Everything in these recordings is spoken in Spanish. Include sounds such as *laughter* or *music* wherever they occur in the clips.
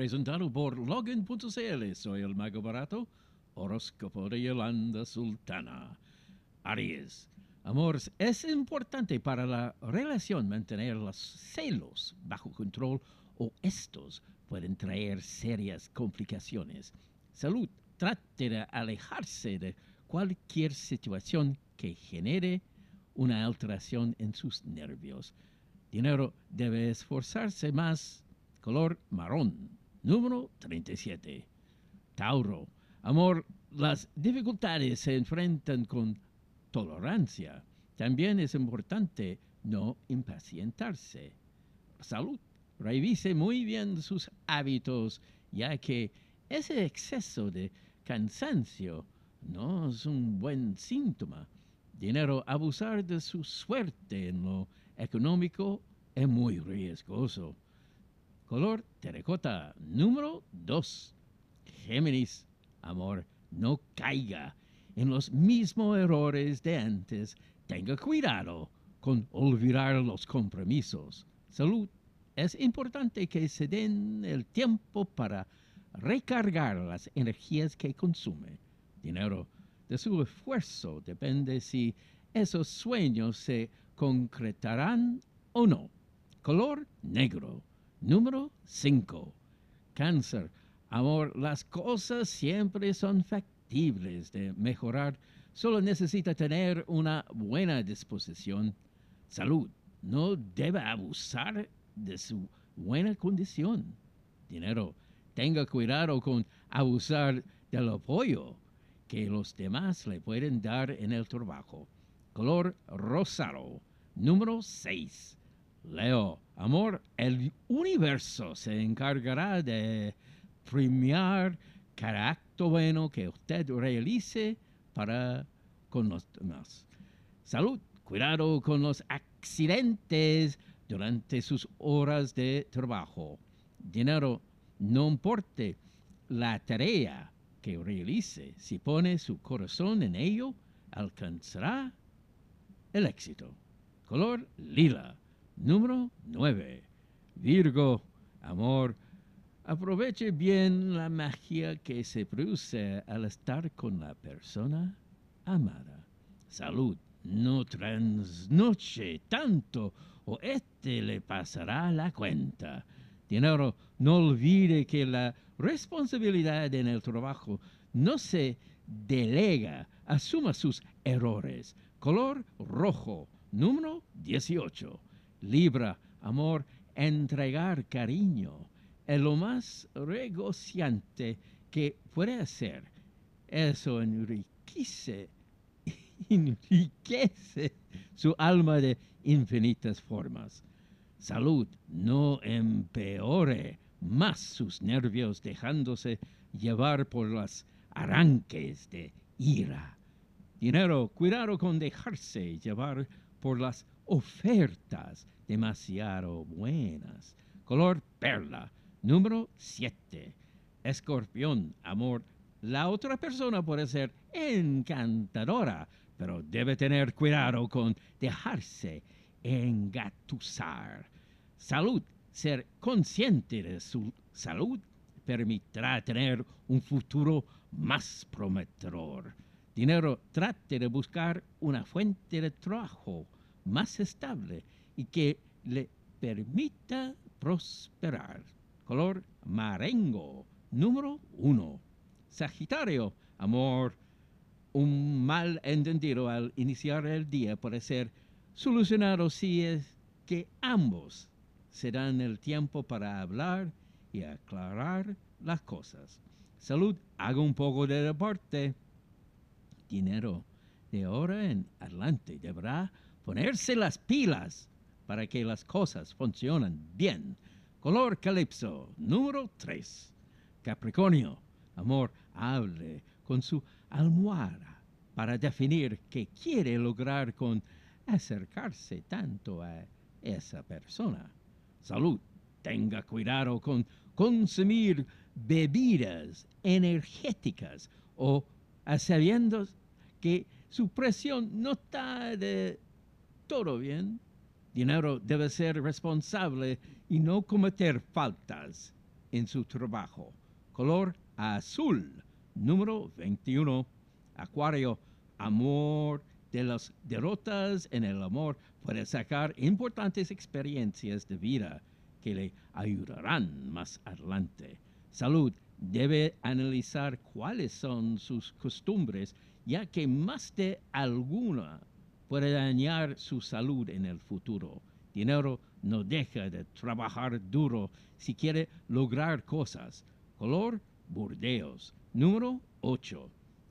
presentado por Login.cl. Soy el mago barato, horóscopo de Yolanda Sultana. Aries. Amor, es importante para la relación mantener los celos bajo control o estos pueden traer serias complicaciones. Salud. Trate de alejarse de cualquier situación que genere una alteración en sus nervios. Dinero debe esforzarse más. Color marrón. Número 37. Tauro. Amor, las dificultades se enfrentan con tolerancia. También es importante no impacientarse. Salud. Revise muy bien sus hábitos, ya que ese exceso de cansancio no es un buen síntoma. Dinero, abusar de su suerte en lo económico es muy riesgoso. Color terracota número 2. Géminis, amor, no caiga en los mismos errores de antes. Tenga cuidado con olvidar los compromisos. Salud. Es importante que se den el tiempo para recargar las energías que consume. Dinero. De su esfuerzo depende si esos sueños se concretarán o no. Color negro. Número 5. Cáncer. Amor, las cosas siempre son factibles de mejorar. Solo necesita tener una buena disposición. Salud. No debe abusar de su buena condición. Dinero. Tenga cuidado con abusar del apoyo que los demás le pueden dar en el trabajo. Color rosado. Número 6. Leo, amor, el universo se encargará de premiar cada acto bueno que usted realice para con los demás. Salud, cuidado con los accidentes durante sus horas de trabajo. Dinero, no importe la tarea que realice, si pone su corazón en ello, alcanzará el éxito. Color lila. Número 9. Virgo, amor. Aproveche bien la magia que se produce al estar con la persona amada. Salud, no trasnoche tanto o este le pasará la cuenta. Dinero, no olvide que la responsabilidad en el trabajo no se delega, asuma sus errores. Color rojo, número 18. Libra, amor, entregar cariño es lo más regociante que puede hacer. Eso enriquece, *laughs* enriquece su alma de infinitas formas. Salud, no empeore más sus nervios dejándose llevar por los arranques de ira. Dinero, cuidado con dejarse llevar por las ofertas demasiado buenas. Color perla, número 7. Escorpión, amor. La otra persona puede ser encantadora, pero debe tener cuidado con dejarse engatusar. Salud, ser consciente de su salud permitirá tener un futuro más prometedor. Dinero, trate de buscar una fuente de trabajo más estable y que le permita prosperar. Color marengo, número uno. Sagitario, amor. Un mal entendido al iniciar el día puede ser solucionado si es que ambos se dan el tiempo para hablar y aclarar las cosas. Salud, haga un poco de deporte. Dinero, de ahora en adelante deberá ponerse las pilas para que las cosas funcionen bien. Color calipso, número 3. Capricornio, amor, hable con su almohada para definir qué quiere lograr con acercarse tanto a esa persona. Salud, tenga cuidado con consumir bebidas energéticas o sabiendo que su presión no está de todo bien. Dinero debe ser responsable y no cometer faltas. en su trabajo. Color azul, número 21. Acuario, amor de las derrotas en el amor puede sacar importantes experiencias de vida que le ayudarán más adelante. Salud, debe analizar cuáles son sus costumbres, ya que más de alguna puede dañar su salud en el futuro. Dinero no deja de trabajar duro si quiere lograr cosas. Color Burdeos. Número 8.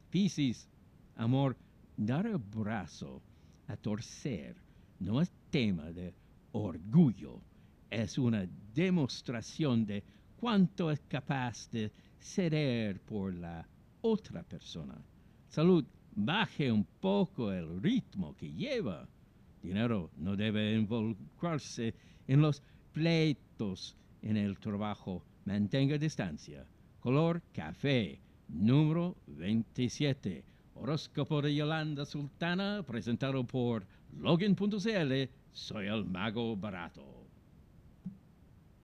Piscis. Amor, dar el brazo a torcer no es tema de orgullo, es una demostración de cuánto es capaz de ceder por la otra persona. Salud, baje un poco el ritmo que lleva. Dinero no debe involucrarse en los pleitos en el trabajo. Mantenga distancia. Color café, número 27. Horóscopo de Yolanda Sultana, presentado por Logan.cl. Soy el mago barato.